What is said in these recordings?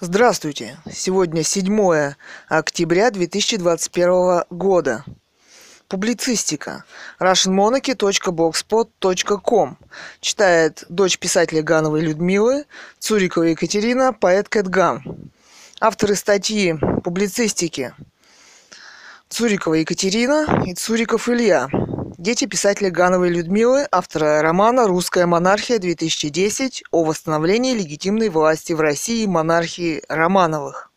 Здравствуйте! Сегодня 7 октября 2021 года. Публицистика. russianmonarchy.blogspot.com Читает дочь писателя Гановой Людмилы, Цурикова Екатерина, поэт Кэтган. Авторы статьи публицистики Цурикова Екатерина и Цуриков Илья. Дети писателя Гановой Людмилы, автора романа «Русская монархия-2010» о восстановлении легитимной власти в России монархии Романовых.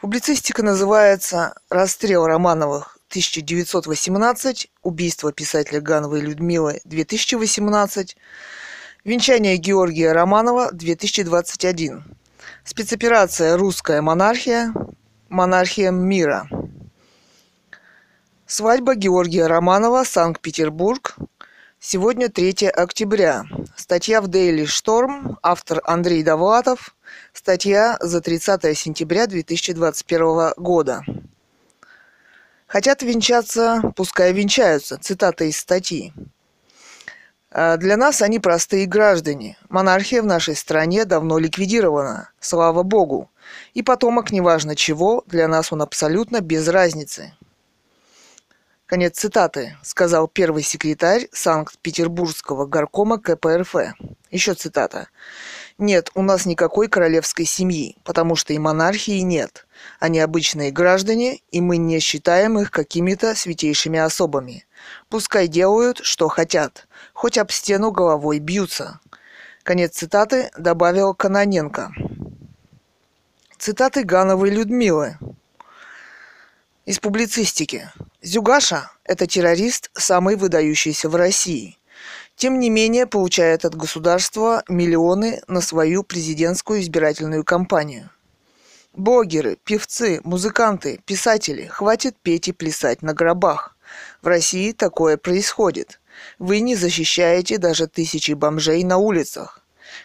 Публицистика называется «Расстрел Романовых. 1918», «Убийство писателя Гановой Людмилы. 2018», «Венчание Георгия Романова. 2021», спецоперация «Русская монархия», «Монархия мира», Свадьба Георгия Романова, Санкт-Петербург. Сегодня 3 октября. Статья в Daily Storm. Автор Андрей Довлатов. Статья за 30 сентября 2021 года. Хотят венчаться, пускай венчаются. Цитата из статьи. «А для нас они простые граждане. Монархия в нашей стране давно ликвидирована. Слава богу. И потомок неважно чего, для нас он абсолютно без разницы. Конец цитаты, сказал первый секретарь Санкт-Петербургского горкома КПРФ. Еще цитата. Нет, у нас никакой королевской семьи, потому что и монархии нет. Они обычные граждане, и мы не считаем их какими-то святейшими особами. Пускай делают, что хотят, хоть об стену головой бьются. Конец цитаты добавил Каноненко. Цитаты Гановой Людмилы. Из публицистики. Зюгаша – это террорист, самый выдающийся в России. Тем не менее, получает от государства миллионы на свою президентскую избирательную кампанию. Блогеры, певцы, музыканты, писатели, хватит петь и плясать на гробах. В России такое происходит. Вы не защищаете даже тысячи бомжей на улицах.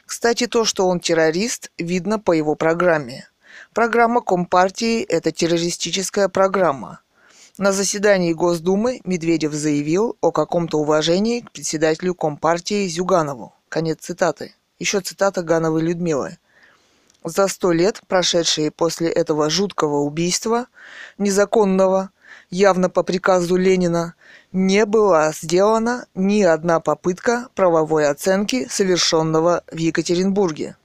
Кстати, то, что он террорист, видно по его программе – Программа Компартии – это террористическая программа. На заседании Госдумы Медведев заявил о каком-то уважении к председателю Компартии Зюганову. Конец цитаты. Еще цитата Гановой Людмилы. За сто лет, прошедшие после этого жуткого убийства, незаконного, явно по приказу Ленина, не была сделана ни одна попытка правовой оценки совершенного в Екатеринбурге.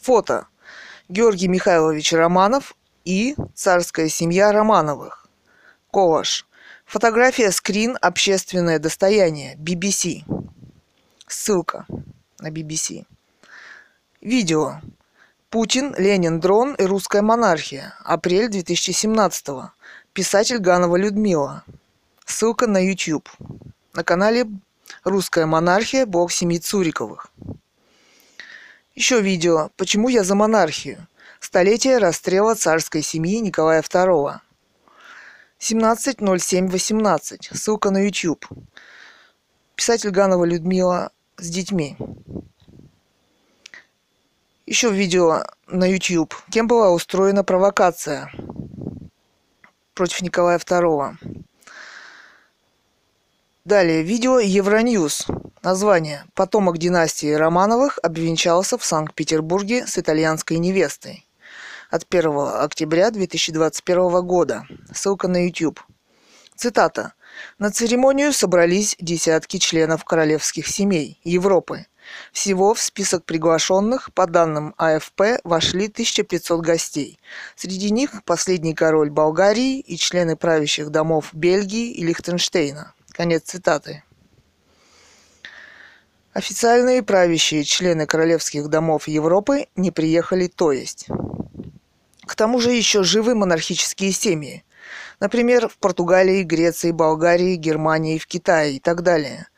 Фото. Георгий Михайлович Романов и царская семья Романовых. Коваш. Фотография скрин «Общественное достояние» BBC. Ссылка на BBC. Видео. Путин, Ленин, дрон и русская монархия. Апрель 2017 -го. Писатель Ганова Людмила. Ссылка на YouTube. На канале «Русская монархия. Бог семьи Цуриковых». Еще видео «Почему я за монархию?» Столетие расстрела царской семьи Николая II. 17.07.18. Ссылка на YouTube. Писатель Ганова Людмила с детьми. Еще видео на YouTube. Кем была устроена провокация против Николая II? Далее видео Евроньюз. Название. Потомок династии Романовых обвенчался в Санкт-Петербурге с итальянской невестой. От 1 октября 2021 года. Ссылка на YouTube. Цитата. На церемонию собрались десятки членов королевских семей Европы. Всего в список приглашенных, по данным АФП, вошли 1500 гостей. Среди них последний король Болгарии и члены правящих домов Бельгии и Лихтенштейна. Конец цитаты. Официальные правящие члены королевских домов Европы не приехали, то есть. К тому же еще живы монархические семьи. Например, в Португалии, Греции, Болгарии, Германии, в Китае и так далее.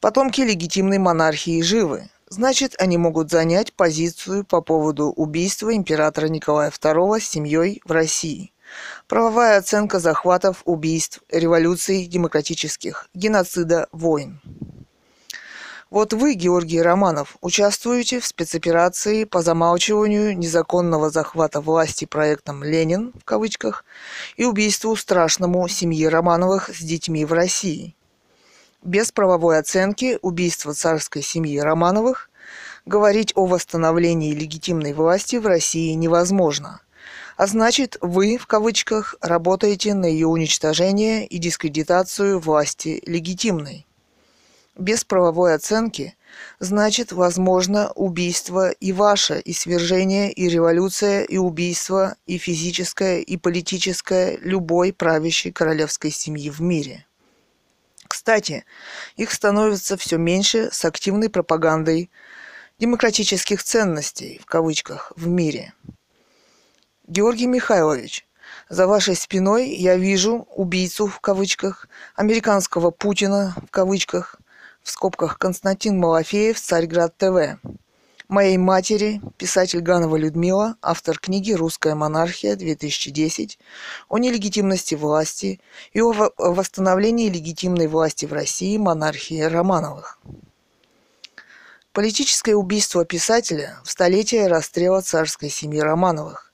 Потомки легитимной монархии живы. Значит, они могут занять позицию по поводу убийства императора Николая II с семьей в России – Правовая оценка захватов, убийств, революций демократических, геноцида, войн. Вот вы, Георгий Романов, участвуете в спецоперации по замалчиванию незаконного захвата власти проектом «Ленин» в кавычках и убийству страшному семьи Романовых с детьми в России. Без правовой оценки убийство царской семьи Романовых говорить о восстановлении легитимной власти в России невозможно. А значит, вы, в кавычках, работаете на ее уничтожение и дискредитацию власти легитимной. Без правовой оценки значит, возможно, убийство и ваше, и свержение, и революция, и убийство, и физическое, и политическое любой правящей королевской семьи в мире. Кстати, их становится все меньше с активной пропагандой демократических ценностей, в кавычках, в мире. Георгий Михайлович, за вашей спиной я вижу убийцу, в кавычках, американского Путина, в кавычках, в скобках Константин Малафеев, Царьград ТВ. Моей матери, писатель Ганова Людмила, автор книги «Русская монархия» 2010 о нелегитимности власти и о восстановлении легитимной власти в России монархии Романовых. Политическое убийство писателя в столетие расстрела царской семьи Романовых.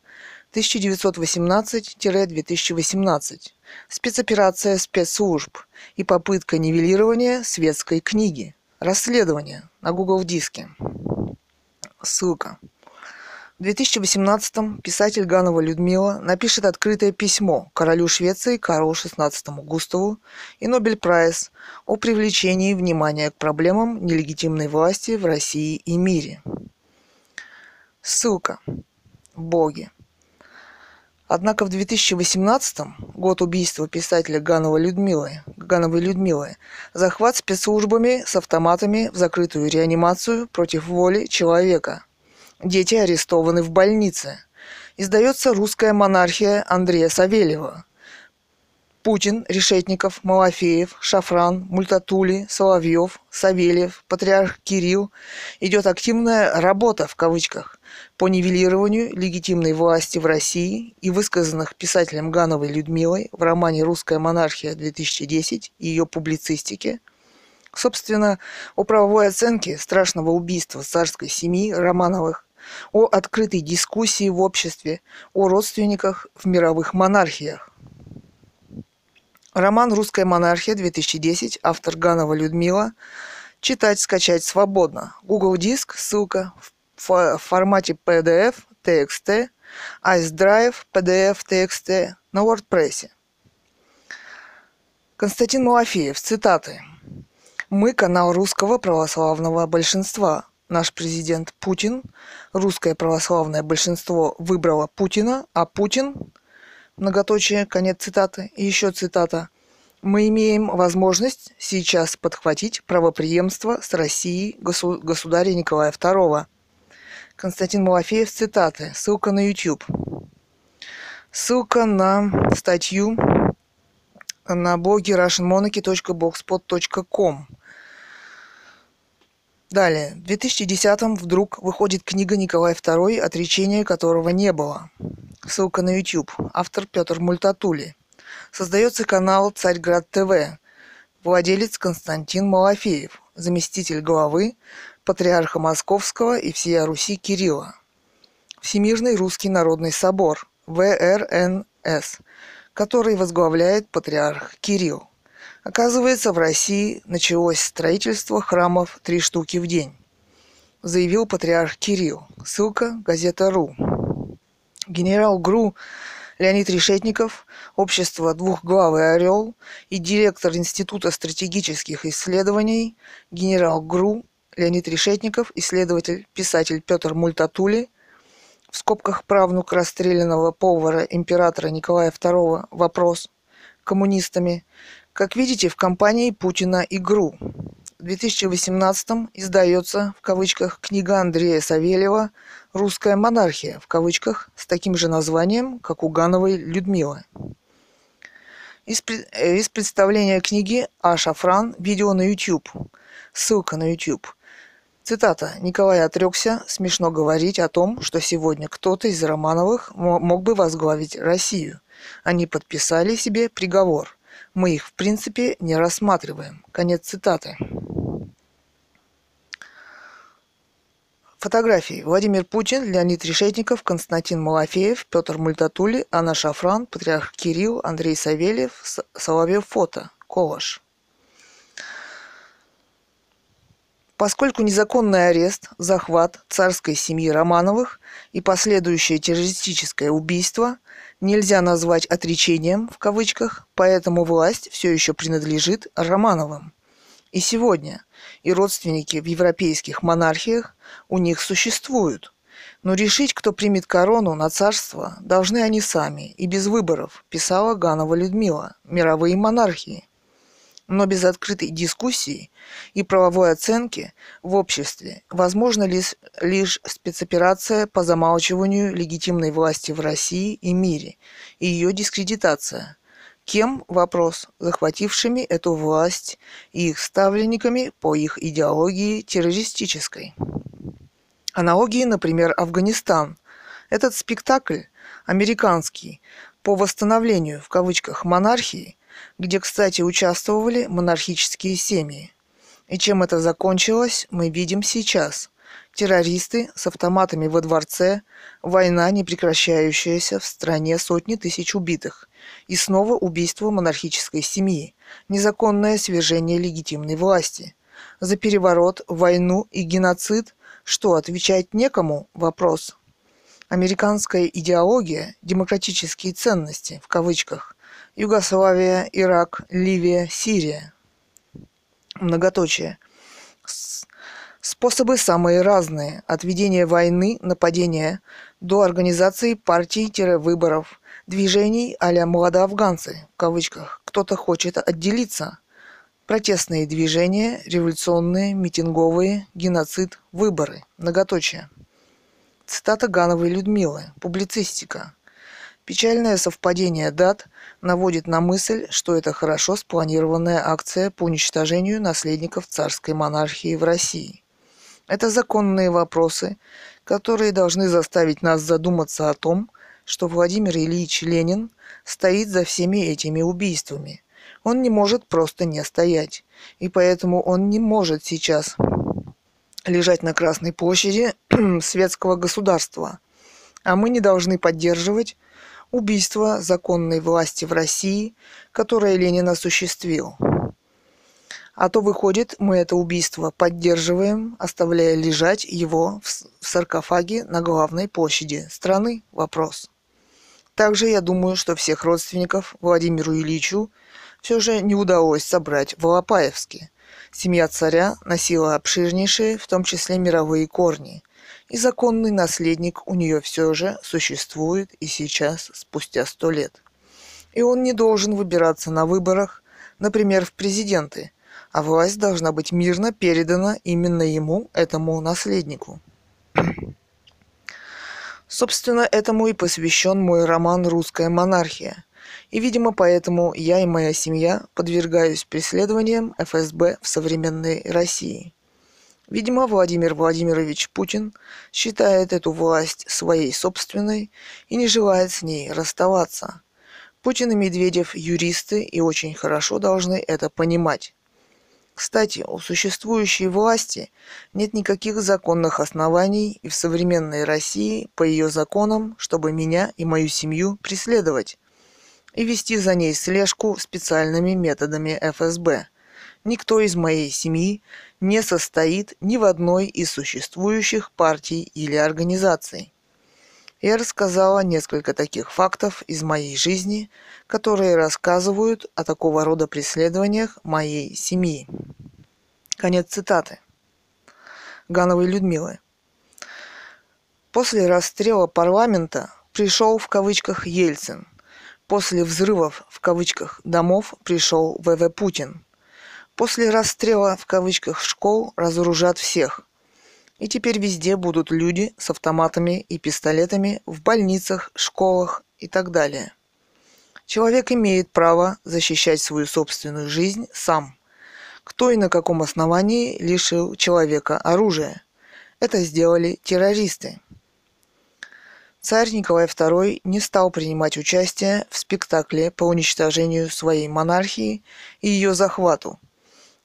1918-2018, спецоперация спецслужб и попытка нивелирования светской книги. Расследование на Google диске. Ссылка. В 2018-м писатель Ганова Людмила напишет открытое письмо королю Швеции Карлу XVI Густаву и Нобель Прайс о привлечении внимания к проблемам нелегитимной власти в России и мире. Ссылка. Боги. Однако в 2018 год убийства писателя Ганова Людмилы, Гановой Людмилы, захват спецслужбами с автоматами в закрытую реанимацию против воли человека. Дети арестованы в больнице. Издается русская монархия Андрея Савельева. Путин, Решетников, Малафеев, Шафран, Мультатули, Соловьев, Савельев, Патриарх Кирилл. Идет активная «работа» в кавычках по нивелированию легитимной власти в России и высказанных писателем Гановой Людмилой в романе «Русская монархия-2010» и ее публицистике, собственно, о правовой оценке страшного убийства царской семьи Романовых, о открытой дискуссии в обществе, о родственниках в мировых монархиях. Роман «Русская монархия-2010», автор Ганова Людмила, читать, скачать свободно. Google Диск, ссылка в формате PDF, TXT, IceDrive, PDF, TXT на WordPress. Константин Малафеев, цитаты. «Мы канал русского православного большинства. Наш президент Путин, русское православное большинство выбрало Путина, а Путин, многоточие, конец цитаты, и еще цитата, мы имеем возможность сейчас подхватить правоприемство с Россией государя Николая II, Константин Малафеев, цитаты. Ссылка на YouTube. Ссылка на статью на блоге russianmonarchy.blogspot.com. Далее. В 2010-м вдруг выходит книга Николай II, отречения которого не было. Ссылка на YouTube. Автор Петр Мультатули. Создается канал Царьград ТВ. Владелец Константин Малафеев. Заместитель главы патриарха Московского и всея Руси Кирилла. Всемирный русский народный собор ВРНС, который возглавляет патриарх Кирилл. Оказывается, в России началось строительство храмов три штуки в день, заявил патриарх Кирилл. Ссылка газета РУ. Генерал ГРУ Леонид Решетников, общество «Двухглавый орел» и директор Института стратегических исследований генерал ГРУ Леонид Решетников, исследователь, писатель Петр Мультатули, в скобках правнук расстрелянного повара императора Николая II, вопрос, коммунистами, как видите, в компании Путина игру. В 2018 издается, в кавычках, книга Андрея Савельева «Русская монархия», в кавычках, с таким же названием, как у Гановой Людмилы. Из, из представления книги А. Шафран видео на YouTube. Ссылка на YouTube. Цитата. Николай отрекся смешно говорить о том, что сегодня кто-то из Романовых мог бы возглавить Россию. Они подписали себе приговор. Мы их, в принципе, не рассматриваем. Конец цитаты. Фотографии. Владимир Путин, Леонид Решетников, Константин Малафеев, Петр Мультатули, Анна Шафран, Патриарх Кирилл, Андрей Савельев, Соловьев фото. Колаш. Поскольку незаконный арест, захват царской семьи Романовых и последующее террористическое убийство нельзя назвать отречением в кавычках, поэтому власть все еще принадлежит Романовым. И сегодня и родственники в европейских монархиях у них существуют. Но решить, кто примет корону на царство, должны они сами и без выборов, писала Ганова Людмила, мировые монархии – но без открытой дискуссии и правовой оценки в обществе возможна лишь, лишь спецоперация по замалчиванию легитимной власти в России и мире и ее дискредитация. Кем – вопрос, захватившими эту власть и их ставленниками по их идеологии террористической. Аналогии, например, Афганистан. Этот спектакль, американский, по восстановлению, в кавычках, монархии – где, кстати, участвовали монархические семьи. И чем это закончилось, мы видим сейчас. Террористы с автоматами во дворце, война, не прекращающаяся в стране сотни тысяч убитых, и снова убийство монархической семьи, незаконное свержение легитимной власти. За переворот, войну и геноцид что, отвечать некому? Вопрос. Американская идеология, демократические ценности, в кавычках, Югославия, Ирак, Ливия, Сирия. Многоточие. Способы самые разные. От ведения войны, нападения, до организации партий-выборов, движений а-ля «молодоафганцы», в кавычках. Кто-то хочет отделиться. Протестные движения, революционные, митинговые, геноцид, выборы. Многоточие. Цитата Гановой Людмилы. Публицистика. Печальное совпадение дат наводит на мысль, что это хорошо спланированная акция по уничтожению наследников царской монархии в России. Это законные вопросы, которые должны заставить нас задуматься о том, что Владимир Ильич Ленин стоит за всеми этими убийствами. Он не может просто не стоять, и поэтому он не может сейчас лежать на Красной площади светского государства. А мы не должны поддерживать убийство законной власти в России, которое Ленин осуществил. А то выходит, мы это убийство поддерживаем, оставляя лежать его в саркофаге на главной площади страны? Вопрос. Также я думаю, что всех родственников Владимиру Ильичу все же не удалось собрать в Алапаевске. Семья царя носила обширнейшие, в том числе мировые корни – и законный наследник у нее все же существует и сейчас, спустя сто лет. И он не должен выбираться на выборах, например, в президенты, а власть должна быть мирно передана именно ему, этому наследнику. Собственно, этому и посвящен мой роман «Русская монархия». И, видимо, поэтому я и моя семья подвергаюсь преследованиям ФСБ в современной России. Видимо, Владимир Владимирович Путин считает эту власть своей собственной и не желает с ней расставаться. Путин и Медведев – юристы и очень хорошо должны это понимать. Кстати, у существующей власти нет никаких законных оснований и в современной России по ее законам, чтобы меня и мою семью преследовать и вести за ней слежку специальными методами ФСБ. Никто из моей семьи не состоит ни в одной из существующих партий или организаций. Я рассказала несколько таких фактов из моей жизни, которые рассказывают о такого рода преследованиях моей семьи. Конец цитаты. Гановой Людмилы. После расстрела парламента пришел в кавычках Ельцин. После взрывов в кавычках домов пришел ВВ Путин. После расстрела в кавычках школ разоружат всех. И теперь везде будут люди с автоматами и пистолетами в больницах, школах и так далее. Человек имеет право защищать свою собственную жизнь сам. Кто и на каком основании лишил человека оружия? Это сделали террористы. Царь Николай II не стал принимать участие в спектакле по уничтожению своей монархии и ее захвату –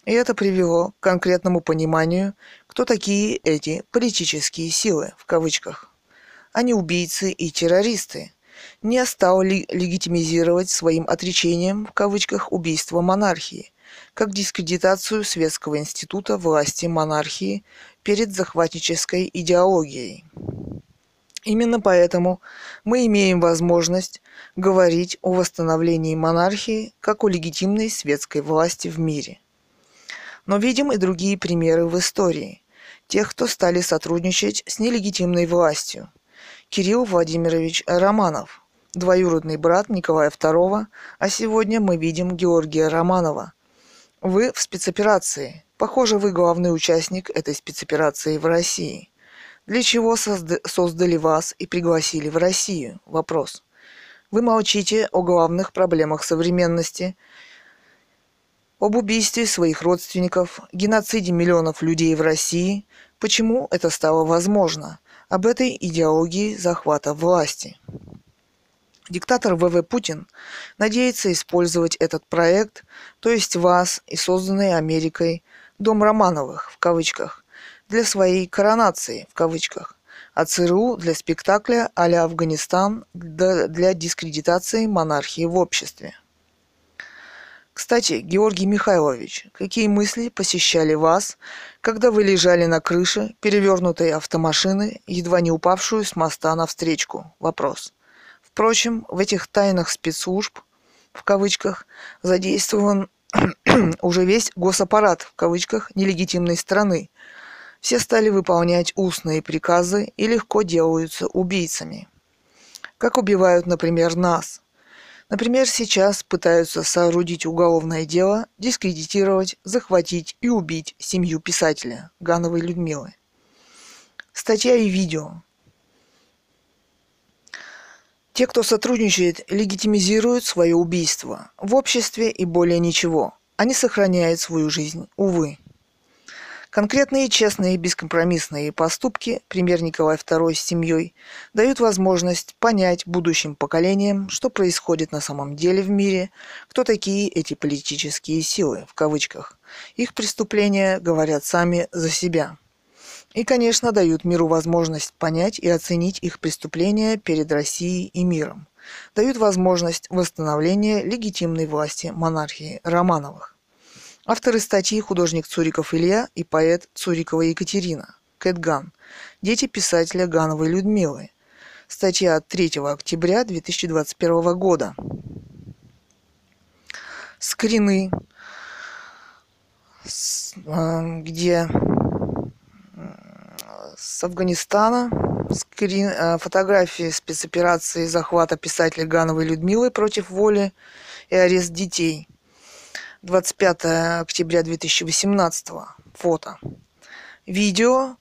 и это привело к конкретному пониманию, кто такие эти политические силы, в кавычках. Они убийцы и террористы. Не стал ли легитимизировать своим отречением, в кавычках, убийство монархии, как дискредитацию Светского института власти монархии перед захватнической идеологией. Именно поэтому мы имеем возможность говорить о восстановлении монархии как о легитимной светской власти в мире. Но видим и другие примеры в истории тех, кто стали сотрудничать с нелегитимной властью. Кирилл Владимирович Романов, двоюродный брат Николая II, а сегодня мы видим Георгия Романова. Вы в спецоперации. Похоже, вы главный участник этой спецоперации в России. Для чего созда- создали вас и пригласили в Россию? Вопрос. Вы молчите о главных проблемах современности, об убийстве своих родственников, геноциде миллионов людей в России. Почему это стало возможно? Об этой идеологии захвата власти. Диктатор ВВ Путин надеется использовать этот проект, то есть вас и созданный Америкой «Дом Романовых» в кавычках, для своей коронации в кавычках, а ЦРУ для спектакля а-ля Афганистан для дискредитации монархии в обществе. Кстати, Георгий Михайлович, какие мысли посещали вас, когда вы лежали на крыше перевернутой автомашины, едва не упавшую с моста навстречку? Вопрос. Впрочем, в этих тайнах спецслужб, в кавычках, задействован уже весь госаппарат, в кавычках, нелегитимной страны. Все стали выполнять устные приказы и легко делаются убийцами. Как убивают, например, нас. Например, сейчас пытаются соорудить уголовное дело, дискредитировать, захватить и убить семью писателя Гановой Людмилы. Статья и видео. Те, кто сотрудничает, легитимизируют свое убийство в обществе и более ничего. Они сохраняют свою жизнь, увы. Конкретные, честные, бескомпромиссные поступки, пример Николай II с семьей, дают возможность понять будущим поколениям, что происходит на самом деле в мире, кто такие эти политические силы, в кавычках. Их преступления говорят сами за себя и, конечно, дают миру возможность понять и оценить их преступления перед Россией и миром. Дают возможность восстановления легитимной власти монархии Романовых. Авторы статьи художник Цуриков Илья и поэт Цурикова Екатерина. Кэтган. Дети писателя Гановой Людмилы. Статья от 3 октября 2021 года. Скрины, а, где с Афганистана. Скрин, э, фотографии спецоперации захвата писателя Гановой Людмилы против воли и арест детей. 25 октября 2018. Фото. Видео.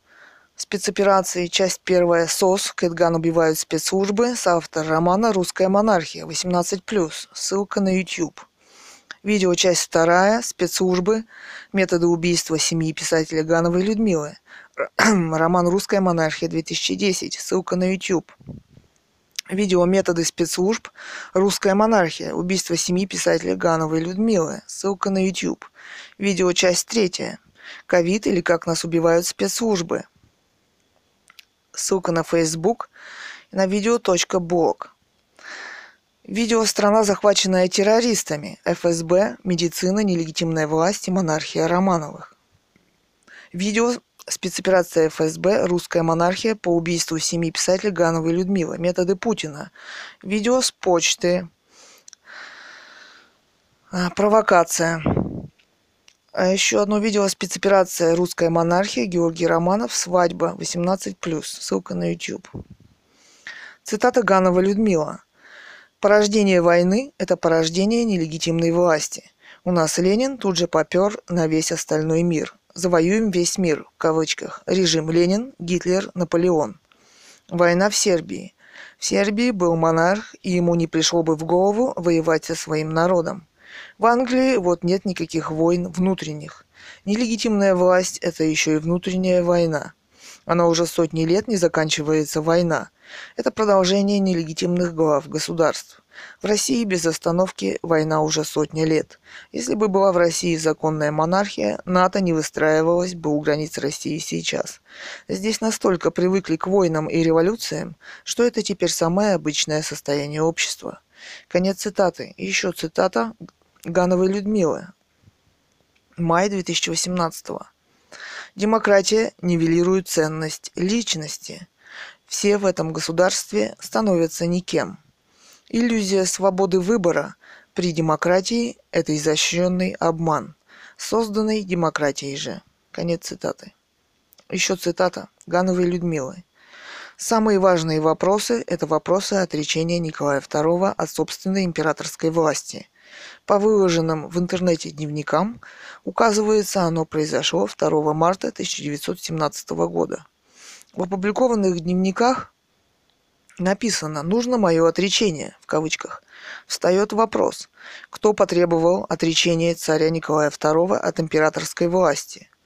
Спецоперации, часть первая. СОС, Кэтган убивают спецслужбы, соавтор романа «Русская монархия», 18+, ссылка на YouTube. Видео. Часть вторая, спецслужбы, методы убийства семьи писателя Гановой Людмилы, Роман «Русская монархия» 2010. Ссылка на YouTube. Видео «Методы спецслужб. Русская монархия. Убийство семьи писателя Гановой Людмилы». Ссылка на YouTube. Видео часть третья. Ковид или как нас убивают спецслужбы. Ссылка на Facebook и на видео.блог. Видео «Страна, захваченная террористами. ФСБ, медицина, нелегитимная власть и монархия Романовых». Видео Спецоперация ФСБ «Русская монархия» по убийству семьи писателя Гановой Людмилы. Методы Путина. Видео с почты. А, провокация. А еще одно видео спецоперация «Русская монархия» Георгий Романов «Свадьба 18+.» Ссылка на YouTube. Цитата Ганова Людмила. «Порождение войны – это порождение нелегитимной власти. У нас Ленин тут же попер на весь остальной мир завоюем весь мир, в кавычках, режим Ленин, Гитлер, Наполеон. Война в Сербии. В Сербии был монарх, и ему не пришло бы в голову воевать со своим народом. В Англии вот нет никаких войн внутренних. Нелегитимная власть – это еще и внутренняя война. Она уже сотни лет не заканчивается война. Это продолжение нелегитимных глав государств. В России без остановки война уже сотни лет. Если бы была в России законная монархия, НАТО не выстраивалось бы у границ России сейчас. Здесь настолько привыкли к войнам и революциям, что это теперь самое обычное состояние общества. Конец цитаты. Еще цитата Гановой Людмилы. Май 2018. Демократия нивелирует ценность личности. Все в этом государстве становятся никем. Иллюзия свободы выбора при демократии – это изощренный обман, созданный демократией же. Конец цитаты. Еще цитата Гановой Людмилы. Самые важные вопросы – это вопросы отречения Николая II от собственной императорской власти. По выложенным в интернете дневникам указывается, оно произошло 2 марта 1917 года. В опубликованных дневниках написано «нужно мое отречение» в кавычках. Встает вопрос, кто потребовал отречения царя Николая II от императорской власти –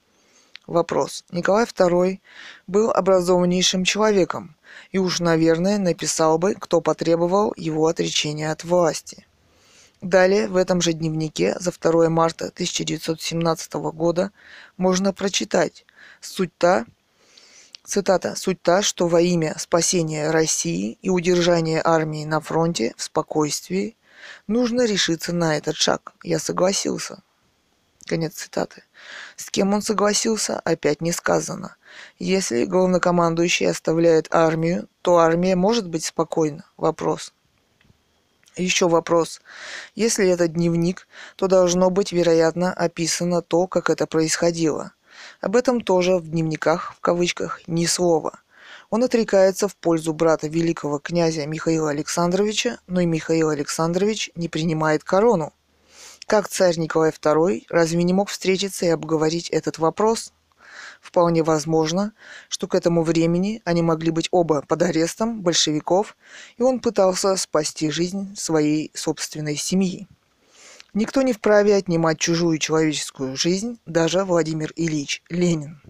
Вопрос. Николай II был образованнейшим человеком и уж, наверное, написал бы, кто потребовал его отречения от власти. Далее, в этом же дневнике за 2 марта 1917 года можно прочитать «Суть та, цитата, «Суть та, что во имя спасения России и удержания армии на фронте в спокойствии нужно решиться на этот шаг. Я согласился». Конец цитаты. С кем он согласился, опять не сказано. Если главнокомандующий оставляет армию, то армия может быть спокойна? Вопрос. Еще вопрос. Если это дневник, то должно быть, вероятно, описано то, как это происходило. Об этом тоже в дневниках, в кавычках, ни слова. Он отрекается в пользу брата великого князя Михаила Александровича, но и Михаил Александрович не принимает корону. Как царь Николай II разве не мог встретиться и обговорить этот вопрос? Вполне возможно, что к этому времени они могли быть оба под арестом большевиков, и он пытался спасти жизнь своей собственной семьи. Никто не вправе отнимать чужую человеческую жизнь, даже Владимир Ильич Ленин.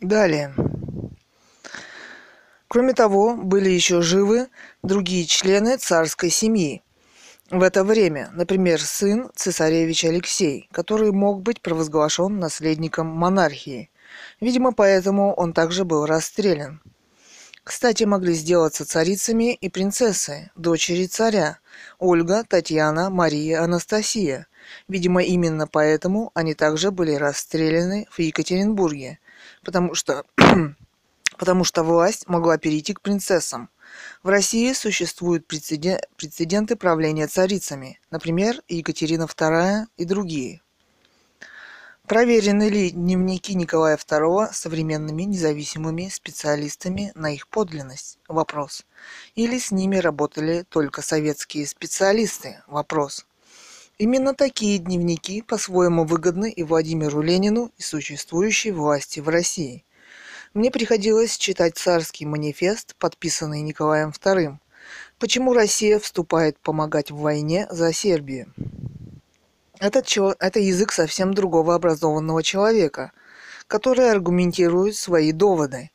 Далее. Кроме того, были еще живы другие члены царской семьи. В это время, например, сын цесаревич Алексей, который мог быть провозглашен наследником монархии. Видимо, поэтому он также был расстрелян. Кстати, могли сделаться царицами и принцессы, дочери царя, Ольга, Татьяна, Мария, Анастасия. Видимо, именно поэтому они также были расстреляны в Екатеринбурге, потому что потому что власть могла перейти к принцессам. В России существуют прецеденты правления царицами, например, Екатерина II и другие. Проверены ли дневники Николая II современными независимыми специалистами на их подлинность? Вопрос. Или с ними работали только советские специалисты? Вопрос. Именно такие дневники по-своему выгодны и Владимиру Ленину, и существующей власти в России – мне приходилось читать царский манифест, подписанный Николаем II. Почему Россия вступает помогать в войне за Сербию? Чел- это язык совсем другого образованного человека, который аргументирует свои доводы.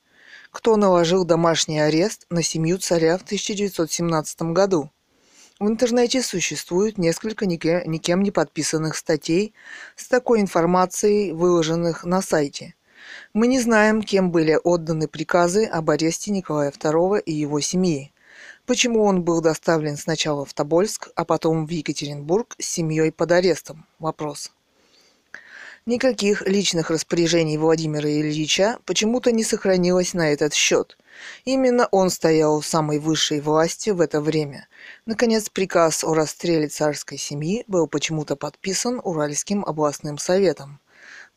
Кто наложил домашний арест на семью царя в 1917 году? В интернете существует несколько никем не подписанных статей с такой информацией, выложенных на сайте – мы не знаем, кем были отданы приказы об аресте Николая II и его семьи. Почему он был доставлен сначала в Тобольск, а потом в Екатеринбург с семьей под арестом? Вопрос. Никаких личных распоряжений Владимира Ильича почему-то не сохранилось на этот счет. Именно он стоял в самой высшей власти в это время. Наконец, приказ о расстреле царской семьи был почему-то подписан Уральским областным советом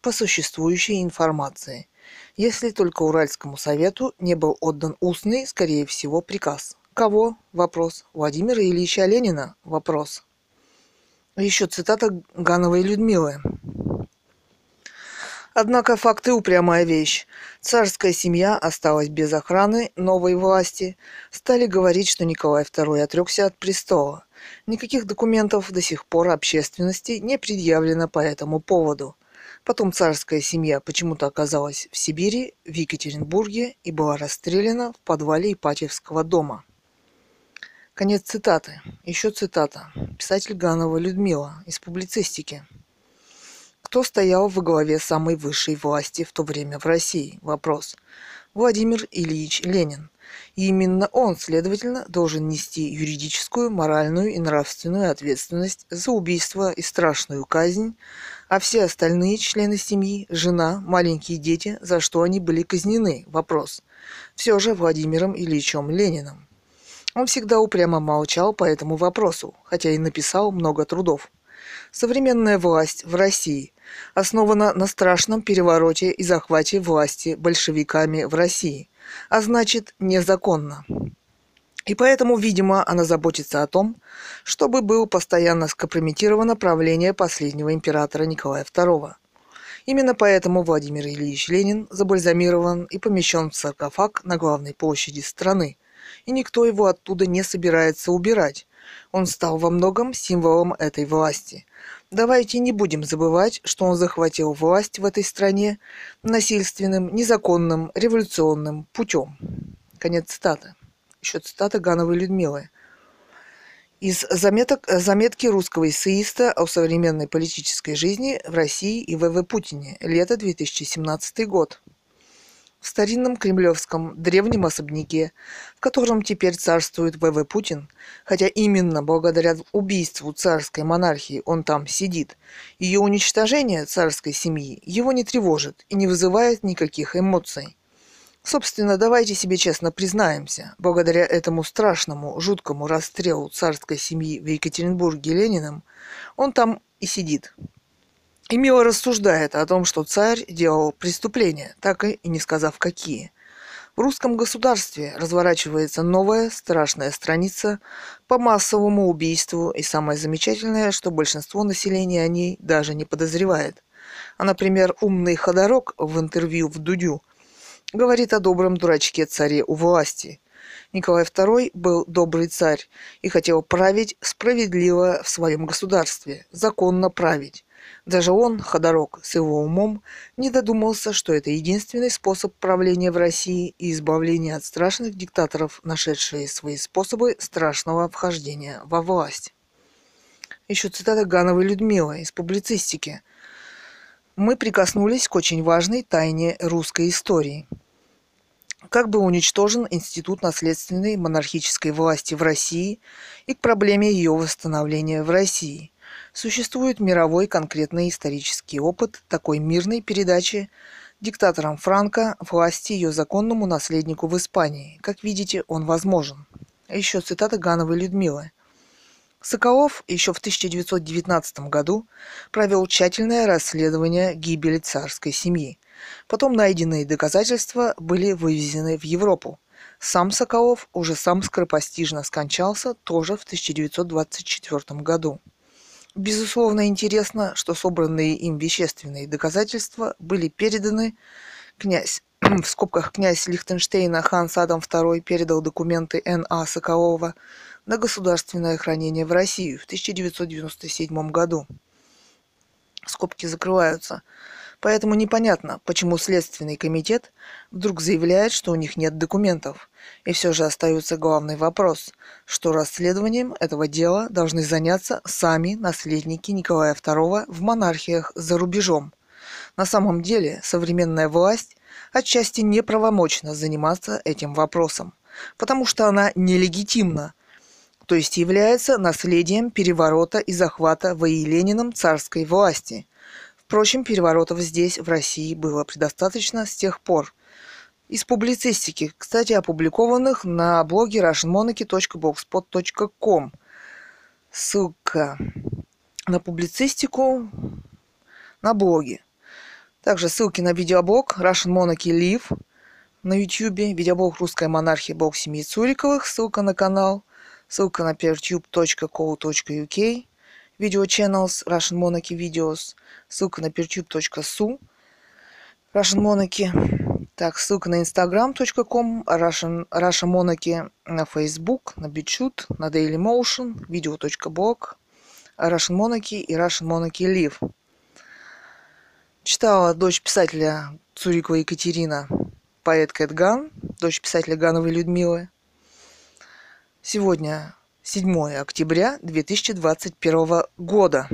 по существующей информации, если только Уральскому совету не был отдан устный, скорее всего, приказ. Кого? Вопрос. Владимира Ильича Ленина? Вопрос. Еще цитата Гановой Людмилы. Однако факты упрямая вещь. Царская семья осталась без охраны новой власти. Стали говорить, что Николай II отрекся от престола. Никаких документов до сих пор общественности не предъявлено по этому поводу. Потом царская семья почему-то оказалась в Сибири, в Екатеринбурге и была расстреляна в подвале Ипатьевского дома. Конец цитаты. Еще цитата. Писатель Ганова Людмила из публицистики. Кто стоял во главе самой высшей власти в то время в России? Вопрос. Владимир Ильич Ленин. И именно он, следовательно, должен нести юридическую, моральную и нравственную ответственность за убийство и страшную казнь, а все остальные члены семьи, жена, маленькие дети, за что они были казнены? Вопрос. Все же Владимиром Ильичем Лениным. Он всегда упрямо молчал по этому вопросу, хотя и написал много трудов. Современная власть в России основана на страшном перевороте и захвате власти большевиками в России, а значит незаконно. И поэтому, видимо, она заботится о том, чтобы было постоянно скомпрометировано правление последнего императора Николая II. Именно поэтому Владимир Ильич Ленин забальзамирован и помещен в саркофаг на главной площади страны, и никто его оттуда не собирается убирать. Он стал во многом символом этой власти. Давайте не будем забывать, что он захватил власть в этой стране насильственным, незаконным, революционным путем. Конец цитаты. Еще цитата Гановой Людмилы. Из заметок, заметки русского эссеиста о современной политической жизни в России и В.В. Путине. Лето 2017 год. Старинном кремлевском древнем особняке, в котором теперь царствует В.В. Путин, хотя именно благодаря убийству царской монархии он там сидит, ее уничтожение царской семьи его не тревожит и не вызывает никаких эмоций. Собственно, давайте себе честно признаемся, благодаря этому страшному, жуткому расстрелу царской семьи в Екатеринбурге Лениным, он там и сидит. И мило рассуждает о том, что царь делал преступления, так и не сказав какие. В русском государстве разворачивается новая страшная страница по массовому убийству, и самое замечательное, что большинство населения о ней даже не подозревает. А, например, умный ходорок в интервью в Дудю – говорит о добром дурачке царе у власти. Николай II был добрый царь и хотел править справедливо в своем государстве, законно править. Даже он, Ходорок, с его умом, не додумался, что это единственный способ правления в России и избавления от страшных диктаторов, нашедшие свои способы страшного вхождения во власть. Еще цитата Гановой Людмилы из публицистики – мы прикоснулись к очень важной тайне русской истории. Как был уничтожен институт наследственной монархической власти в России и к проблеме ее восстановления в России. Существует мировой конкретный исторический опыт такой мирной передачи диктатором Франко власти ее законному наследнику в Испании. Как видите, он возможен. Еще цитата Гановой Людмилы. Соколов еще в 1919 году провел тщательное расследование гибели царской семьи. Потом найденные доказательства были вывезены в Европу. Сам Соколов уже сам скоропостижно скончался тоже в 1924 году. Безусловно, интересно, что собранные им вещественные доказательства были переданы князь в скобках князь Лихтенштейна Ханс Адам II передал документы Н.А. Соколова на государственное хранение в Россию в 1997 году. Скобки закрываются. Поэтому непонятно, почему Следственный комитет вдруг заявляет, что у них нет документов. И все же остается главный вопрос, что расследованием этого дела должны заняться сами наследники Николая II в монархиях за рубежом. На самом деле современная власть отчасти неправомочна заниматься этим вопросом, потому что она нелегитимна, то есть является наследием переворота и захвата ВИ Лениным царской власти. Впрочем, переворотов здесь, в России, было предостаточно с тех пор. Из публицистики, кстати, опубликованных на блоге russianmonarchy.blogspot.com. Ссылка на публицистику на блоге. Также ссылки на видеоблог Russian Monarchy Live на YouTube, видеоблог «Русская монархия. Блог семьи Цуриковых», ссылка на канал, ссылка на peertube.co.uk, видео channels Russian Monarchy Videos, ссылка на peertube.su, Russian Monarchy, так, ссылка на instagram.com, Russian, Russian Monarchy на Facebook, на BitChute, на Dailymotion, video.blog, Russian Monarchy и Russian Monarchy Live. Читала дочь писателя Цурикова Екатерина, поэт Кэт Ган, дочь писателя Гановой Людмилы. Сегодня 7 октября 2021 года.